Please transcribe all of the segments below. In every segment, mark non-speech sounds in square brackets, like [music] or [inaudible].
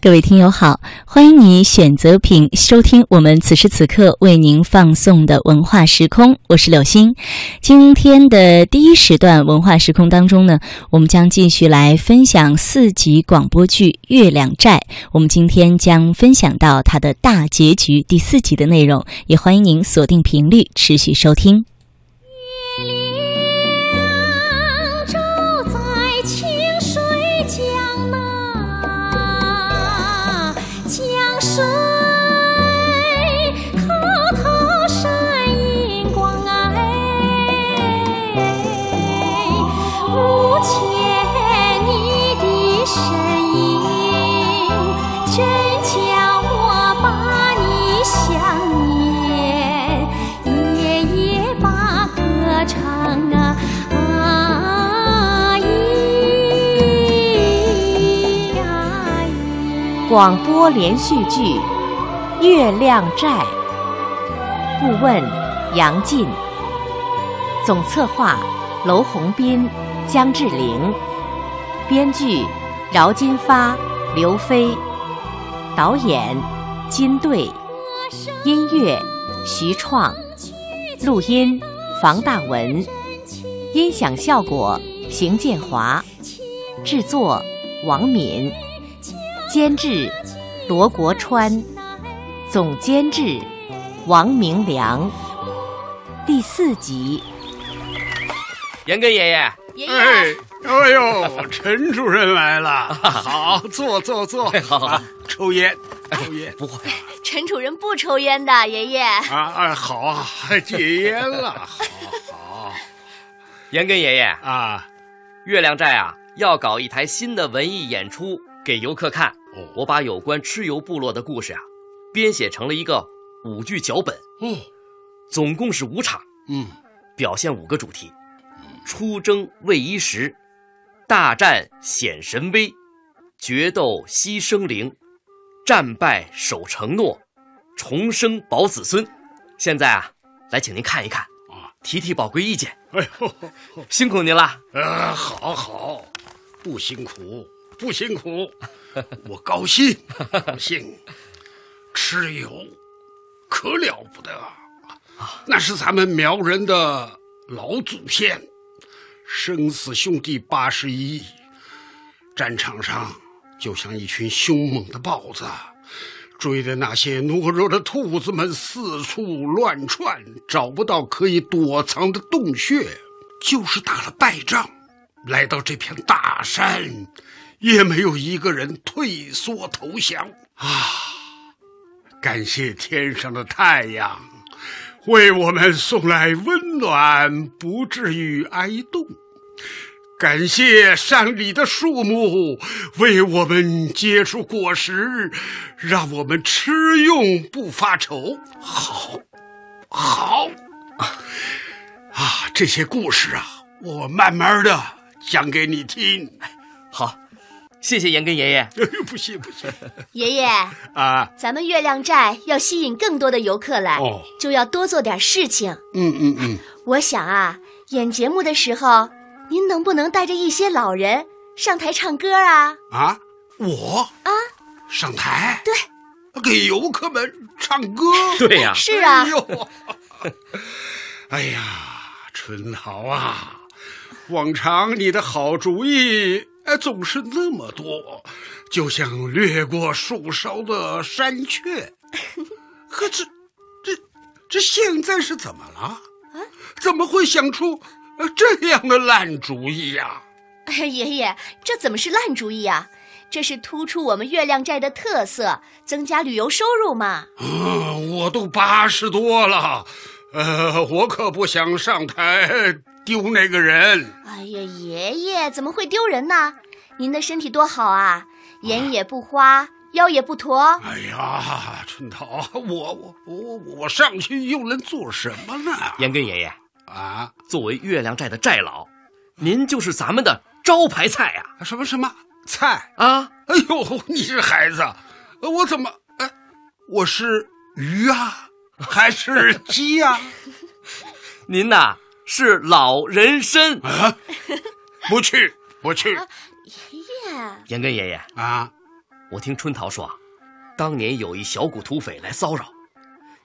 各位听友好，欢迎你选择品收听我们此时此刻为您放送的文化时空，我是柳鑫。今天的第一时段文化时空当中呢，我们将继续来分享四集广播剧《月亮寨》，我们今天将分享到它的大结局第四集的内容，也欢迎您锁定频率持续收听。广播连续剧《月亮寨》，顾问杨进，总策划娄宏斌、姜志玲，编剧饶金发、刘飞，导演金队，音乐徐创，录音房大文，音响效果邢建华，制作王敏。监制罗国川，总监制王明良。第四集，严根爷爷，爷爷，哎，哎呦，陈主任来了，[laughs] 好，坐坐坐，好好，抽烟，抽烟，不会，陈主任不抽烟的，爷爷。啊啊，好啊，戒烟了，[laughs] 好好。严根爷爷。啊，月亮寨啊，要搞一台新的文艺演出给游客看。我把有关蚩尤部落的故事啊，编写成了一个舞剧脚本。哦，总共是五场。嗯，表现五个主题：出征为一时，大战显神威，决斗牺牲灵，战败守承诺，重生保子孙。现在啊，来请您看一看啊，提提宝贵意见。哎呦，辛苦您了。啊，好好，不辛苦，不辛苦。[laughs] 我高兴，高兴，蚩尤可了不得！那是咱们苗人的老祖先，生死兄弟八十一，战场上就像一群凶猛的豹子，追着那些懦弱的兔子们四处乱窜，找不到可以躲藏的洞穴，就是打了败仗，来到这片大山。也没有一个人退缩投降啊！感谢天上的太阳，为我们送来温暖，不至于挨冻；感谢山里的树木，为我们结出果实，让我们吃用不发愁。好，好啊！这些故事啊，我慢慢的讲给你听。好。谢谢严根爷爷。[laughs] 不谢不谢。爷爷啊，咱们月亮寨要吸引更多的游客来，就要多做点事情。嗯嗯嗯。我想啊，演节目的时候，您能不能带着一些老人上台唱歌啊？啊，我啊，上台？对，给游客们唱歌。[laughs] 对呀。是啊。哎呦，[laughs] 哎呀，春桃啊，往常你的好主意。哎，总是那么多，就像掠过树梢的山雀。可这、这、这现在是怎么了？啊？怎么会想出这样的烂主意呀？爷爷，这怎么是烂主意啊？这是突出我们月亮寨的特色，增加旅游收入嘛。嗯，我都八十多了，呃，我可不想上台。丢那个人！哎呀，爷爷怎么会丢人呢？您的身体多好啊，眼也不花，腰也不驼。哎呀，春桃，我我我我上去又能做什么呢？严根爷爷啊，作为月亮寨的寨老，您就是咱们的招牌菜呀！什么什么菜啊？哎呦，你这孩子，我怎么哎，我是鱼啊，还是鸡啊？[laughs] 您呐？是老人参啊！不去，不去。爷爷，严根爷爷啊，我听春桃说啊，当年有一小股土匪来骚扰，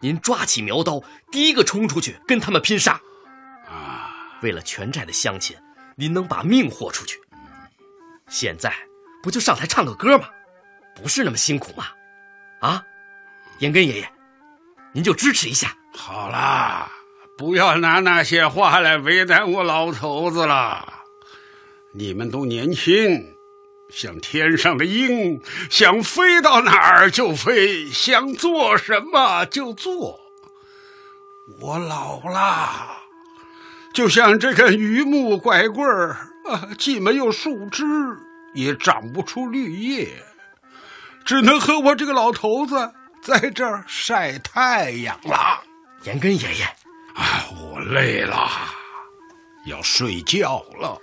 您抓起苗刀，第一个冲出去跟他们拼杀。啊，为了全寨的乡亲，您能把命豁出去。现在不就上台唱个歌吗？不是那么辛苦吗？啊，延根爷爷，您就支持一下。好啦，不要拿那些话来为难我老头子了。你们都年轻，像天上的鹰，想飞到哪儿就飞，想做什么就做。我老了，就像这根榆木拐棍儿啊，既没有树枝，也长不出绿叶，只能和我这个老头子在这儿晒太阳了。延根爷爷，我累了，要睡觉了。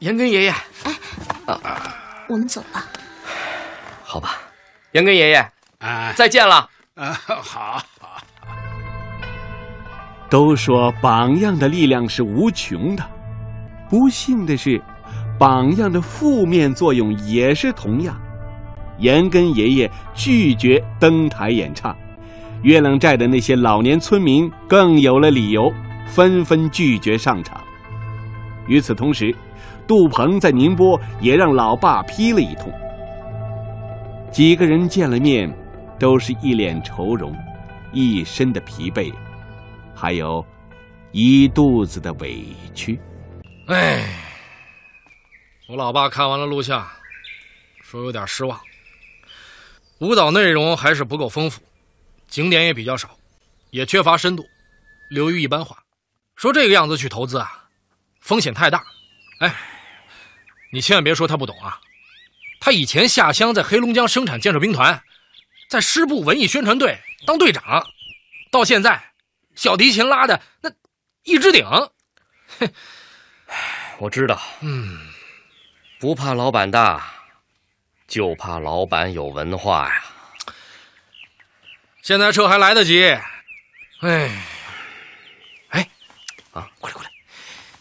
延根爷爷，哎我们走吧。好吧，延根爷爷，哎再见了。啊，好，都说榜样的力量是无穷的，不幸的是，榜样的负面作用也是同样。延根爷爷拒绝登台演唱，月亮寨的那些老年村民更有了理由，纷纷拒绝上场。与此同时，杜鹏在宁波也让老爸批了一通。几个人见了面，都是一脸愁容，一身的疲惫。还有一肚子的委屈。哎，我老爸看完了录像，说有点失望。舞蹈内容还是不够丰富，景点也比较少，也缺乏深度，流于一般化。说这个样子去投资啊，风险太大。哎，你千万别说他不懂啊，他以前下乡在黑龙江生产建设兵团，在师部文艺宣传队当队长，到现在。小提琴拉的那一支顶，哼我知道，嗯，不怕老板大，就怕老板有文化呀。现在撤还来得及。哎，哎，啊，过来过来，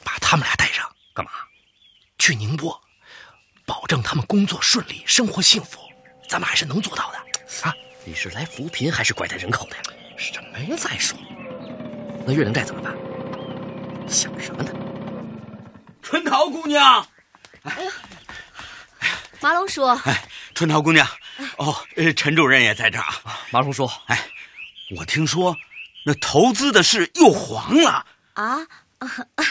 把他们俩带上，干嘛？去宁波，保证他们工作顺利，生活幸福，咱们还是能做到的啊！你是来扶贫还是拐带人口的呀？什么呀？再说。那月亮寨怎么办？想什么呢？春桃姑娘，哎呀马龙叔，哎，春桃姑娘，哦，呃陈主任也在这儿啊。马龙叔，哎，我听说那投资的事又黄了啊啊啊！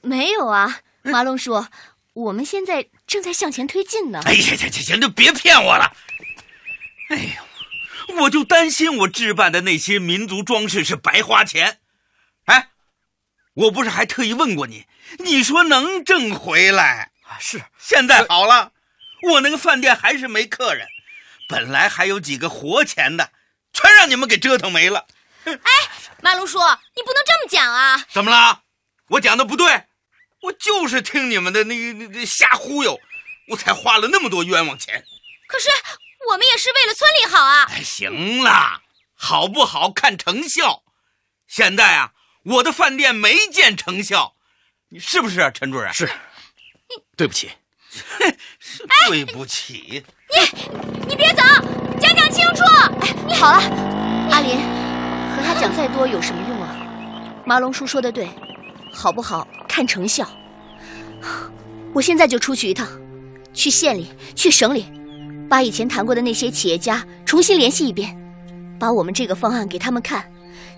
没有啊，马龙叔，我们现在正在向前推进呢。哎呀，行行行，就别骗我了。哎呦，我就担心我置办的那些民族装饰是白花钱。哎，我不是还特意问过你，你说能挣回来？啊，是。现在好了，我那个饭店还是没客人，本来还有几个活钱的，全让你们给折腾没了。哎，马龙叔，你不能这么讲啊！怎么了？我讲的不对？我就是听你们的那那那瞎忽悠，我才花了那么多冤枉钱。可是我们也是为了村里好啊！哎，行了，好不好看成效。现在啊。我的饭店没见成效，你是不是啊，陈主任？是，对不起，是对不起。你你别走，讲讲清楚。哎，你好了，阿林，和他讲再多有什么用啊？马龙叔说的对，好不好看成效。我现在就出去一趟，去县里，去省里，把以前谈过的那些企业家重新联系一遍，把我们这个方案给他们看，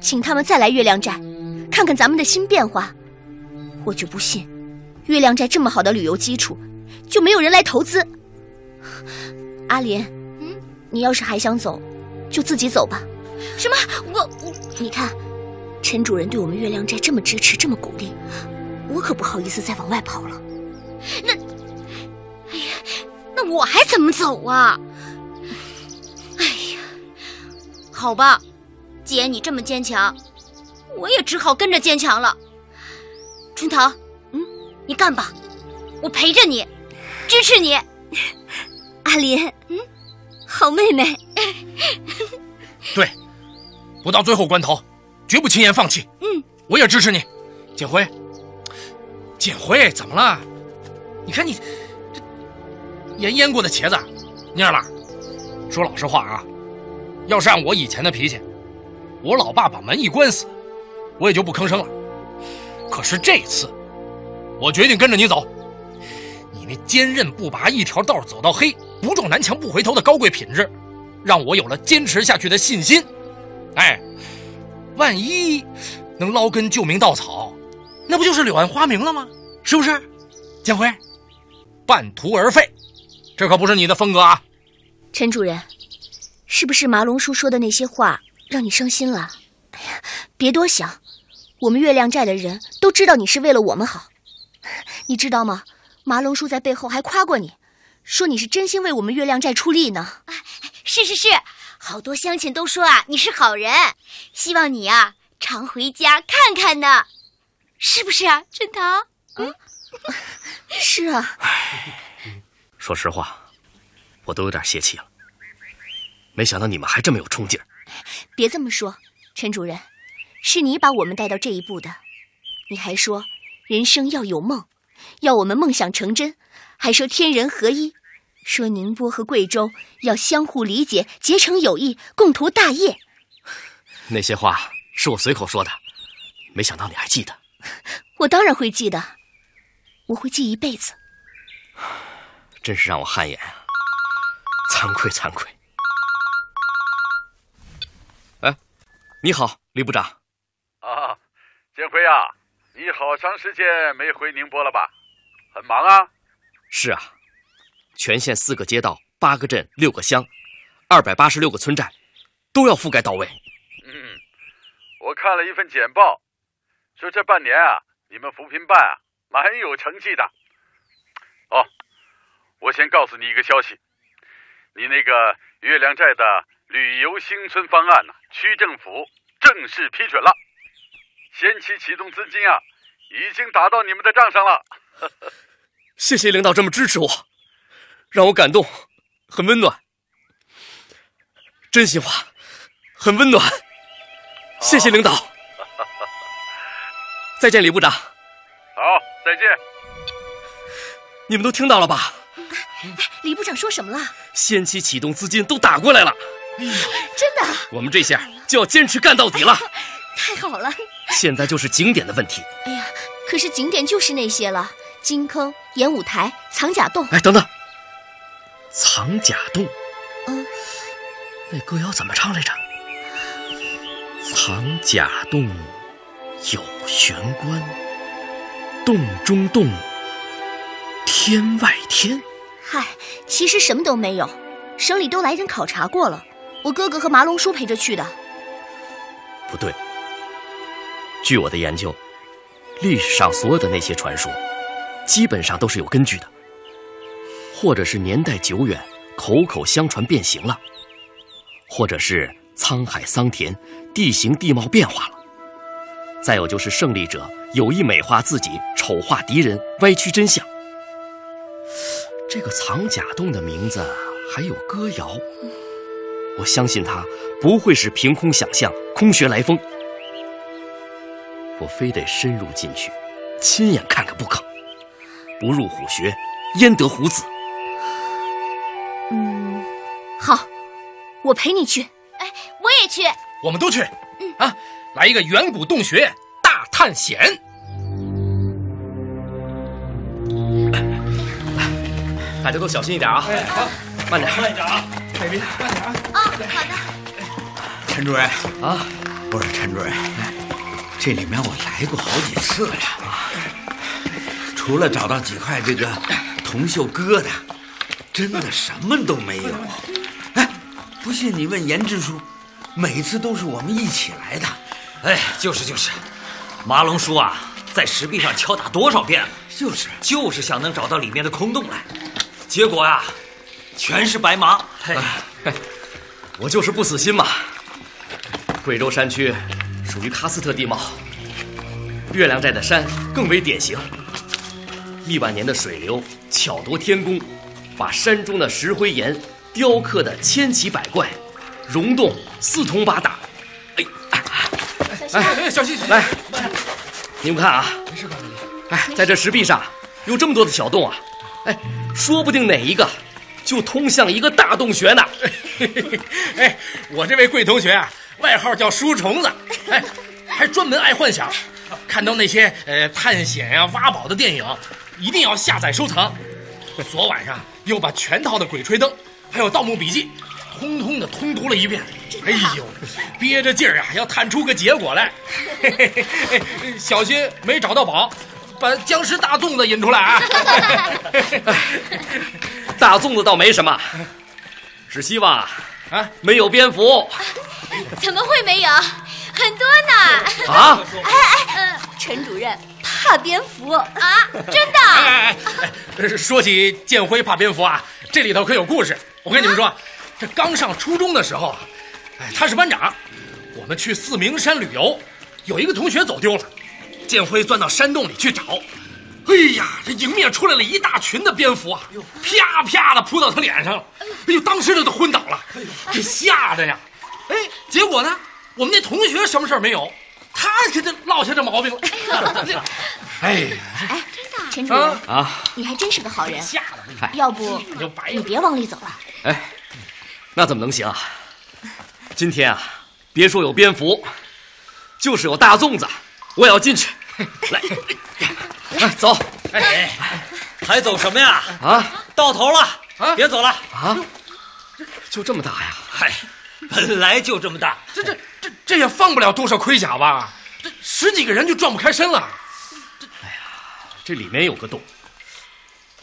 请他们再来月亮寨。看看咱们的新变化，我就不信，月亮寨这么好的旅游基础，就没有人来投资。阿莲，嗯，你要是还想走，就自己走吧。什么？我我，你看，陈主任对我们月亮寨这么支持，这么鼓励，我可不好意思再往外跑了。那，哎呀，那我还怎么走啊？哎呀，好吧，既然你这么坚强。我也只好跟着坚强了。春桃，嗯，你干吧，我陪着你，支持你。阿林，嗯，好妹妹。对，不到最后关头，绝不轻言放弃。嗯，我也支持你。建辉，建辉，怎么了？你看你这盐腌过的茄子，蔫了。说老实话啊，要是按我以前的脾气，我老爸把门一关死，我也就不吭声了。可是这次，我决定跟着你走。你那坚韧不拔、一条道走到黑、不撞南墙不回头的高贵品质，让我有了坚持下去的信心。哎，万一能捞根救命稻草，那不就是柳暗花明了吗？是不是？江辉，半途而废，这可不是你的风格啊！陈主任，是不是麻龙叔说的那些话让你伤心了？哎呀，别多想，我们月亮寨的人都知道你是为了我们好。你知道吗？麻龙叔在背后还夸过你，说你是真心为我们月亮寨出力呢。是是是，好多乡亲都说啊你是好人，希望你啊常回家看看呢，是不是啊，春桃？嗯，是啊。说实话，我都有点泄气了。没想到你们还这么有冲劲儿。别这么说，陈主任，是你把我们带到这一步的。你还说人生要有梦，要我们梦想成真，还说天人合一，说宁波和贵州要相互理解，结成友谊，共图大业。那些话是我随口说的，没想到你还记得。[laughs] 我当然会记得，我会记一辈子。真是让我汗颜啊！惭愧惭愧。哎，你好，李部长。啊，建辉啊，你好长时间没回宁波了吧？很忙啊？是啊，全县四个街道、八个镇、六个乡，二百八十六个村寨，都要覆盖到位。嗯，我看了一份简报，说这半年啊，你们扶贫办啊，蛮有成绩的。哦，我先告诉你一个消息，你那个月亮寨的旅游新村方案呢，区政府正式批准了，先期启动资金啊，已经打到你们的账上了。[laughs] 谢谢领导这么支持我，让我感动，很温暖。真心话，很温暖。谢谢领导。[laughs] 再见，李部长。好，再见。你们都听到了吧？李部长说什么了？先期启动资金都打过来了。真的？我们这下就要坚持干到底了。太好了！现在就是景点的问题。哎呀，可是景点就是那些了：金坑、演武台、藏甲洞。哎，等等，藏甲洞。嗯，那歌谣怎么唱来着？藏甲洞有玄关，洞中洞，天外天。嗨，其实什么都没有，省里都来人考察过了，我哥哥和麻龙叔陪着去的。不对，据我的研究，历史上所有的那些传说，基本上都是有根据的，或者是年代久远，口口相传变形了，或者是沧海桑田，地形地貌变化了，再有就是胜利者有意美化自己，丑化敌人，歪曲真相。这个藏甲洞的名字还有歌谣，我相信它不会是凭空想象、空穴来风。我非得深入进去，亲眼看看不可。不入虎穴，焉得虎子？嗯，好，我陪你去。哎，我也去。我们都去。嗯啊，来一个远古洞穴大探险。大家都小心一点啊！哎，好，慢点，慢一点啊，海斌，慢点啊！啊，好的。陈主任啊，不是陈主任，这里面我来过好几次了，除了找到几块这个铜锈疙瘩，真的什么都没有。哎，不信你问严支书，每次都是我们一起来的。哎，就是就是，麻龙叔啊，在石壁上敲打多少遍了，就是就是想能找到里面的空洞来。结果、啊，全是白忙。哎，我就是不死心嘛。贵州山区属于喀斯特地貌，月亮寨的山更为典型。亿万年的水流巧夺天工，把山中的石灰岩雕刻的千奇百怪，溶洞四通八达。哎，哎，小心，来，你们看啊，没事吧，哎，在这石壁上有这么多的小洞啊，哎。说不定哪一个就通向一个大洞穴呢。哎，我这位贵同学啊，外号叫书虫子，哎，还专门爱幻想，看到那些呃探险呀、挖宝的电影，一定要下载收藏。昨晚上又把全套的《鬼吹灯》还有《盗墓笔记》，通通的通读了一遍。哎呦，憋着劲儿啊，要探出个结果来。嘿嘿嘿小心没找到宝，把僵尸大粽子引出来啊！[laughs] [laughs] 大粽子倒没什么，只希望啊啊没有蝙蝠。[laughs] 怎么会没有？很多呢！啊！[laughs] 哎哎，陈主任怕蝙蝠啊？真的？哎哎，说起建辉怕蝙蝠啊，这里头可有故事。我跟你们说，这刚上初中的时候，哎，他是班长，我们去四明山旅游，有一个同学走丢了，建辉钻到山洞里去找。哎呀，这迎面出来了一大群的蝙蝠啊，啪啪的扑到他脸上了，哎呦，当时他都昏倒了，这吓得呀！哎，结果呢，我们那同学什么事儿没有，他可就落下这毛病了。[laughs] 哎，哎，陈主任啊，你还真是个好人。吓得要不你别往里走了。哎，那怎么能行啊？今天啊，别说有蝙蝠，就是有大粽子，我也要进去。来，来走。哎，还走什么呀？啊，到头了啊，别走了啊！就这么大呀？嗨，[laughs] 本来就这么大，这这这这也放不了多少盔甲吧？这十几个人就转不开身了。这哎呀，这里面有个洞，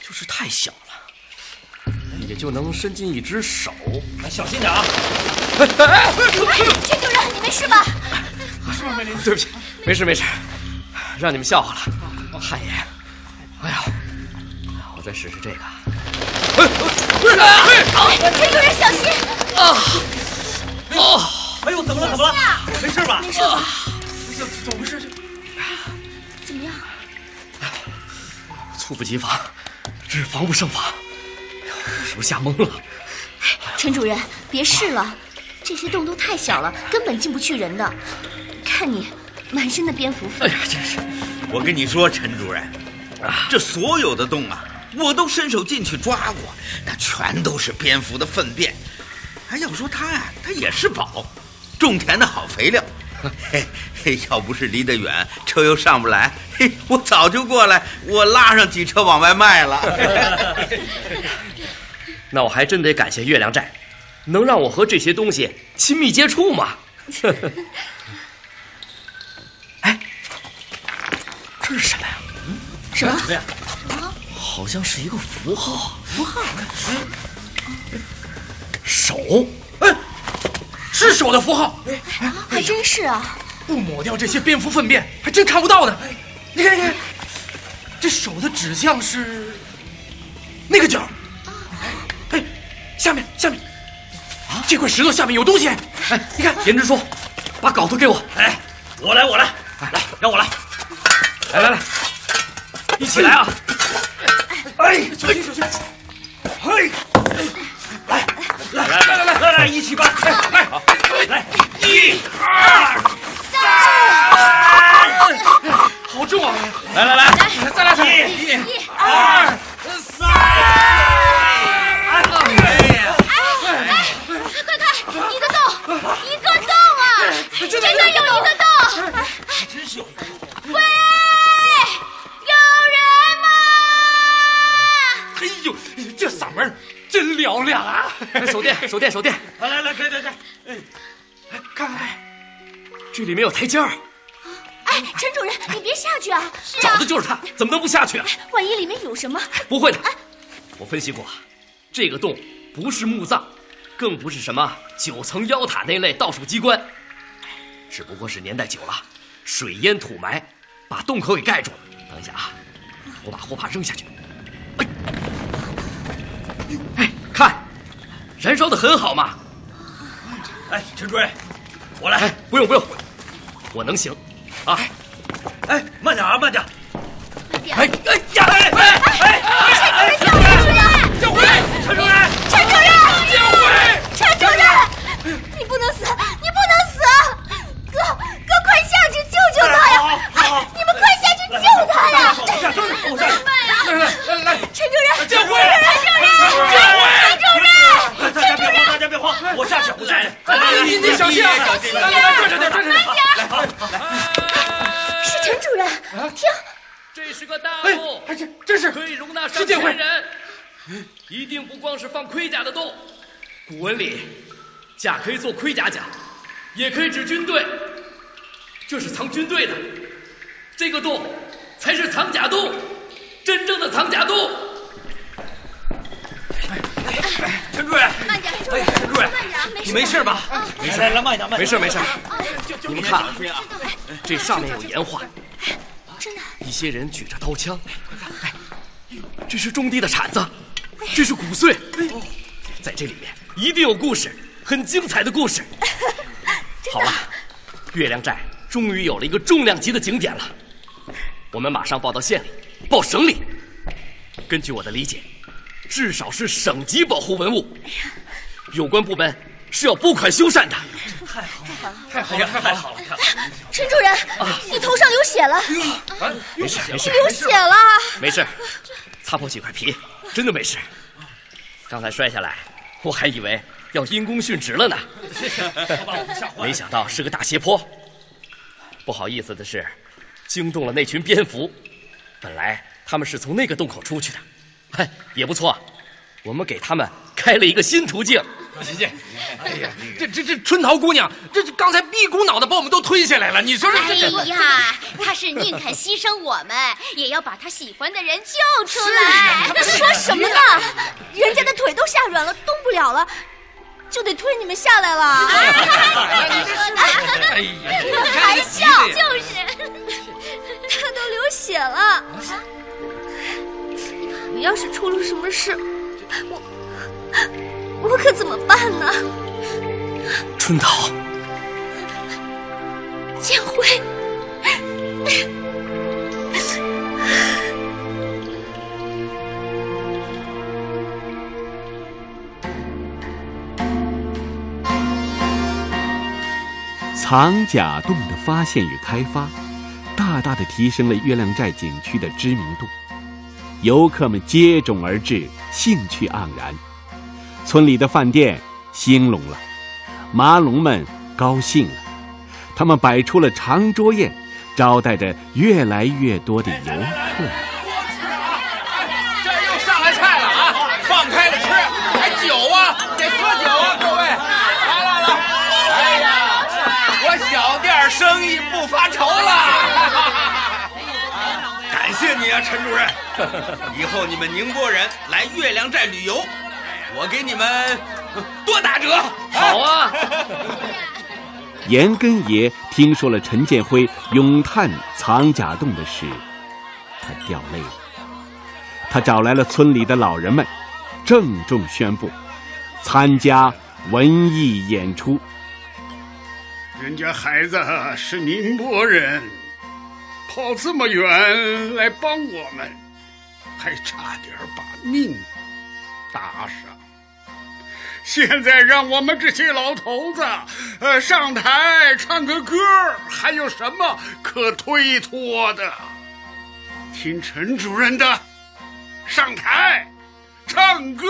就是太小了，也就能伸进一只手。小心点啊！哎，陈主任，你没事吧？是吗，梅林？对不起，没事没事，让你们笑话了。汗颜。哎呀，我再试试这个。陈主任小心！啊！哦！哎呦，怎么了？怎么了？没事吧？没事吧？怎怎么回事？怎么样？猝不及防，这是防不胜防。是不是吓懵了？陈主任，别试了，这些洞都太小了，根本进不去人的。看你满身的蝙蝠粪。哎呀，真是！我跟你说，陈主任，这所有的洞啊，我都伸手进去抓过，那全都是蝙蝠的粪便。还要说它呀，它也是宝，种田的好肥料。嘿嘿，要不是离得远，车又上不来，嘿，我早就过来，我拉上几车往外卖了。[laughs] 那我还真得感谢月亮寨，能让我和这些东西亲密接触嘛。[laughs] 哎，这是什么呀？什么？什么呀？好像是一个符号。符号？手？哎，是手的符号。哎，还真是啊。不抹掉这些蝙蝠粪便，还真看不到呢。你看，你看，这手的指向是那个角。哎，下面，下面，啊，这块石头下面有东西。哎，你看，严支书，把镐头给我。哎，我来，我来，来，让我来。来来来，一起来啊！哎，小心小心！来，一起吧！来，来，一二三，好重啊！来来来，再来一、一、二、三。哎呀！快看，一个洞，一个洞啊！真的有一个洞！真是有。喂，有人吗？哎呦，这嗓门真嘹亮啊！手电，手电，手电！这里面有台阶儿。哎，陈主任，你别下去啊！[laughs] 找的就是他，怎么能不下去啊？[laughs] 万一里面有什么？[laughs] 不会的，我分析过，这个洞不是墓葬，更不是什么九层妖塔那类倒数机关，只不过是年代久了，水淹土埋，把洞口给盖住了。等一下啊，我把火把扔下去。哎，哎，看，燃烧的很好嘛。哎，陈主任，我来。哎，不用不用，我能行。啊，哎，慢点啊，慢点。哎哎呀！哎哎哎！陈主任，救回！陈主任，陈主任，救回！陈主任，你不能死，你不能死！哥，哥，快下去救救他呀！哎，你们快下去救他呀！我下去，我下去。怎么办呀？来来来来，陈主任，救回！陈主任，救回！你小心啊！来来来，转着点，转着点。来，是陈主任，听，这是个大洞，哎，这这是可以容纳上千人。一定不光是放盔甲的洞，古文里，甲可以做盔甲甲，也可以指军队。这是藏军队的，这个洞才是藏甲洞，真正的藏甲洞。陈主任，慢点，哎，陈主任，你没事吧？没事，来慢点，慢点。没事没事。你们看，啊，这上面有岩画，真的，一些人举着刀枪。哎，这是种地的铲子，这是谷穗。在这里面一定有故事，很精彩的故事。[laughs] 好了，月亮寨终于有了一个重量级的景点了，我们马上报到县里，报省里。根据我的理解，至少是省级保护文物，有关部门是要拨款修缮的。太好了，太好了，太好了！陈主任，你头上有血了，啊，没事没事，流血了，没事，擦破几块皮，真的没事。刚才摔下来，我还以为要因公殉职了呢，[laughs] 没想到是个大斜坡。不好意思的是，惊动了那群蝙蝠。本来他们是从那个洞口出去的，嘿，也不错，我们给他们开了一个新途径。谢谢。哎呀，这这这春桃姑娘，这这刚才一股脑的把我们都推下来了，你说这哎呀，她是宁肯牺牲我们，也要把她喜欢的人救出来。这说什么呢？人家的腿都吓软了，动不了了，就得推你们下来了。你说的，哎呀，你们还笑，就是，[laughs] 他都流血了。你要是出了什么事，我我可怎么办呢？春桃，建辉，藏甲洞的发现与开发，大大的提升了月亮寨景区的知名度，游客们接踵而至，兴趣盎然。村里的饭店兴隆了，麻龙们高兴了，他们摆出了长桌宴，招待着越来越多的游客。这又上来菜了啊！放开了吃，还酒啊，得喝酒啊，各位！来来来，哎呀，我小店生意不发愁了。感谢你啊，陈主任。以后你们宁波人来月亮寨旅游，我给你们多打折。好啊！[laughs] 严根爷听说了陈建辉咏叹藏甲洞的事，他掉泪了。他找来了村里的老人们，郑重宣布参加文艺演出。人家孩子是宁波人，跑这么远来帮我们，还差点把命搭上。现在让我们这些老头子，呃，上台唱个歌，还有什么可推脱的？听陈主任的，上台唱歌，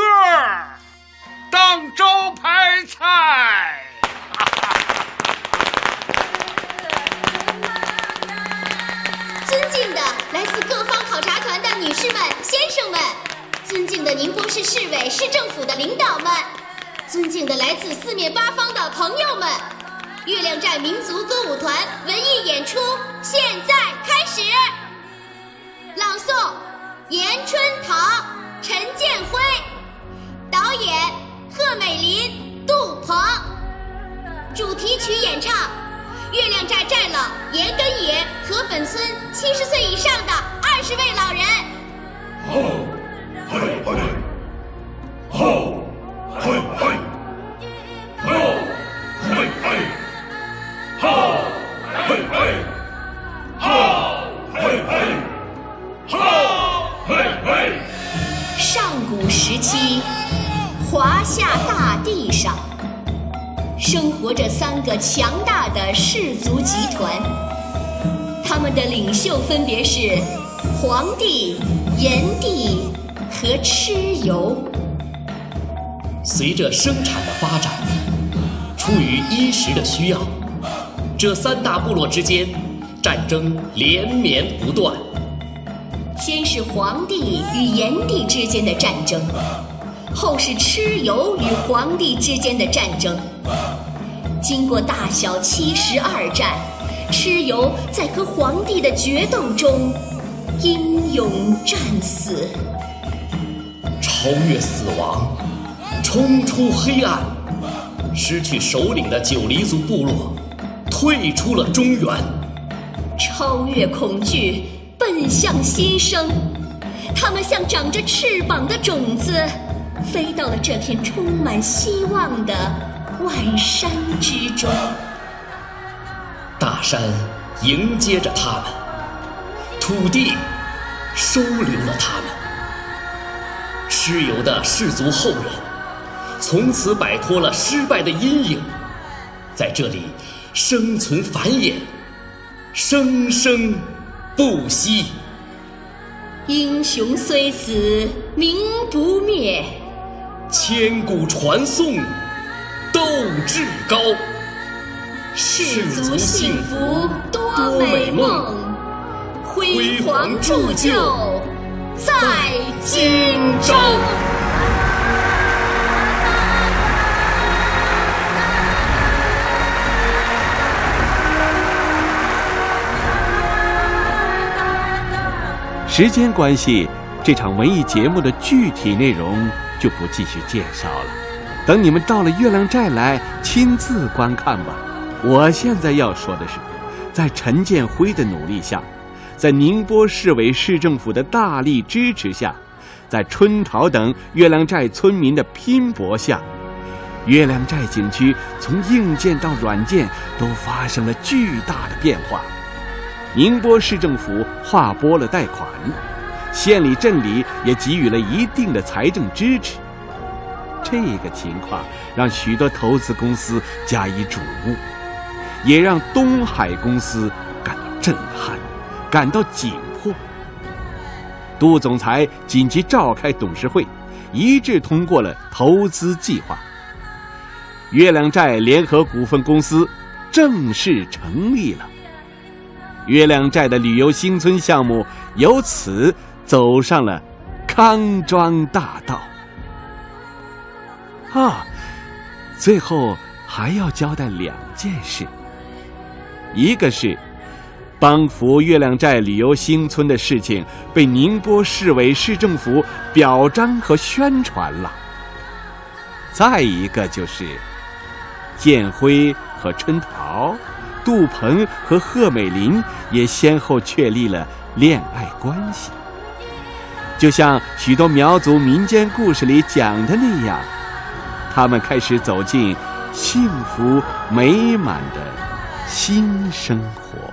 当招牌菜。[laughs] 尊敬的来自各方考察团的女士们、先生们，尊敬的宁波市市委市政府的领导们，尊敬的来自四面八方的朋友们，月亮寨民族歌舞团文艺演出现在开始。朗诵：严春桃、陈建辉，导演：贺美林、杜鹏。主题曲演唱：月亮寨寨老严根野和本村七十岁以上的二十位老人。吼，黄帝、炎帝和蚩尤。随着生产的发展，出于衣食的需要，这三大部落之间战争连绵不断。先是黄帝与炎帝之间的战争，后是蚩尤与黄帝之间的战争。经过大小七十二战，蚩尤在和黄帝的决斗中英勇战死，超越死亡，冲出黑暗，失去首领的九黎族部落退出了中原，超越恐惧，奔向新生。他们像长着翅膀的种子，飞到了这片充满希望的。万山之中，大山迎接着他们，土地收留了他们。蚩尤的氏族后人，从此摆脱了失败的阴影，在这里生存繁衍，生生不息。英雄虽死，名不灭，千古传颂。斗志高，氏族幸福多美梦，辉煌铸就在荆州。时间关系，这场文艺节目的具体内容就不继续介绍了。等你们到了月亮寨来亲自观看吧。我现在要说的是，在陈建辉的努力下，在宁波市委市政府的大力支持下，在春桃等月亮寨村民的拼搏下，月亮寨景区从硬件到软件都发生了巨大的变化。宁波市政府划拨了贷款，县里镇里也给予了一定的财政支持。这个情况让许多投资公司加以瞩目，也让东海公司感到震撼，感到紧迫。杜总裁紧急召开董事会，一致通过了投资计划。月亮寨联合股份公司正式成立了，月亮寨的旅游新村项目由此走上了康庄大道。啊，最后还要交代两件事。一个是帮扶月亮寨旅游新村的事情被宁波市委市政府表彰和宣传了；再一个就是建辉和春桃、杜鹏和贺美林也先后确立了恋爱关系，就像许多苗族民间故事里讲的那样。他们开始走进幸福美满的新生活。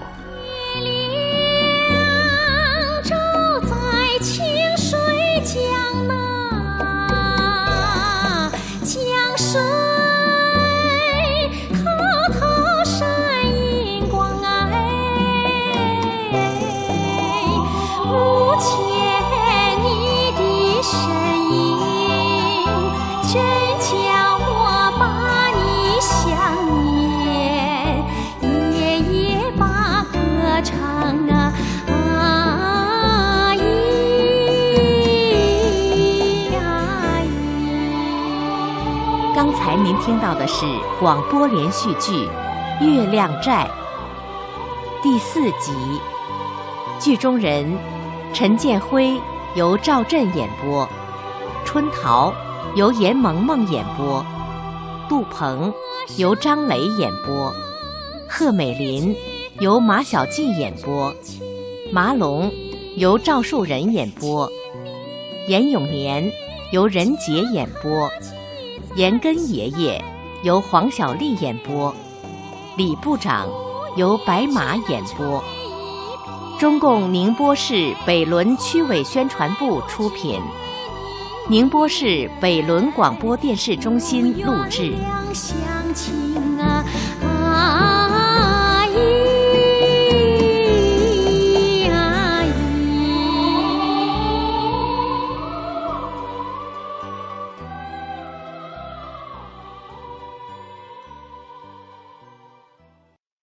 听到的是广播连续剧《月亮寨》第四集，剧中人陈建辉由赵震演播，春桃由严萌萌演播，杜鹏由张磊演播，贺美林由马小季演播，麻龙由赵树人演播，严永年由任杰演播。严根爷爷由黄小丽演播，李部长由白马演播，中共宁波市北仑区委宣传部出品，宁波市北仑广播电视中心录制。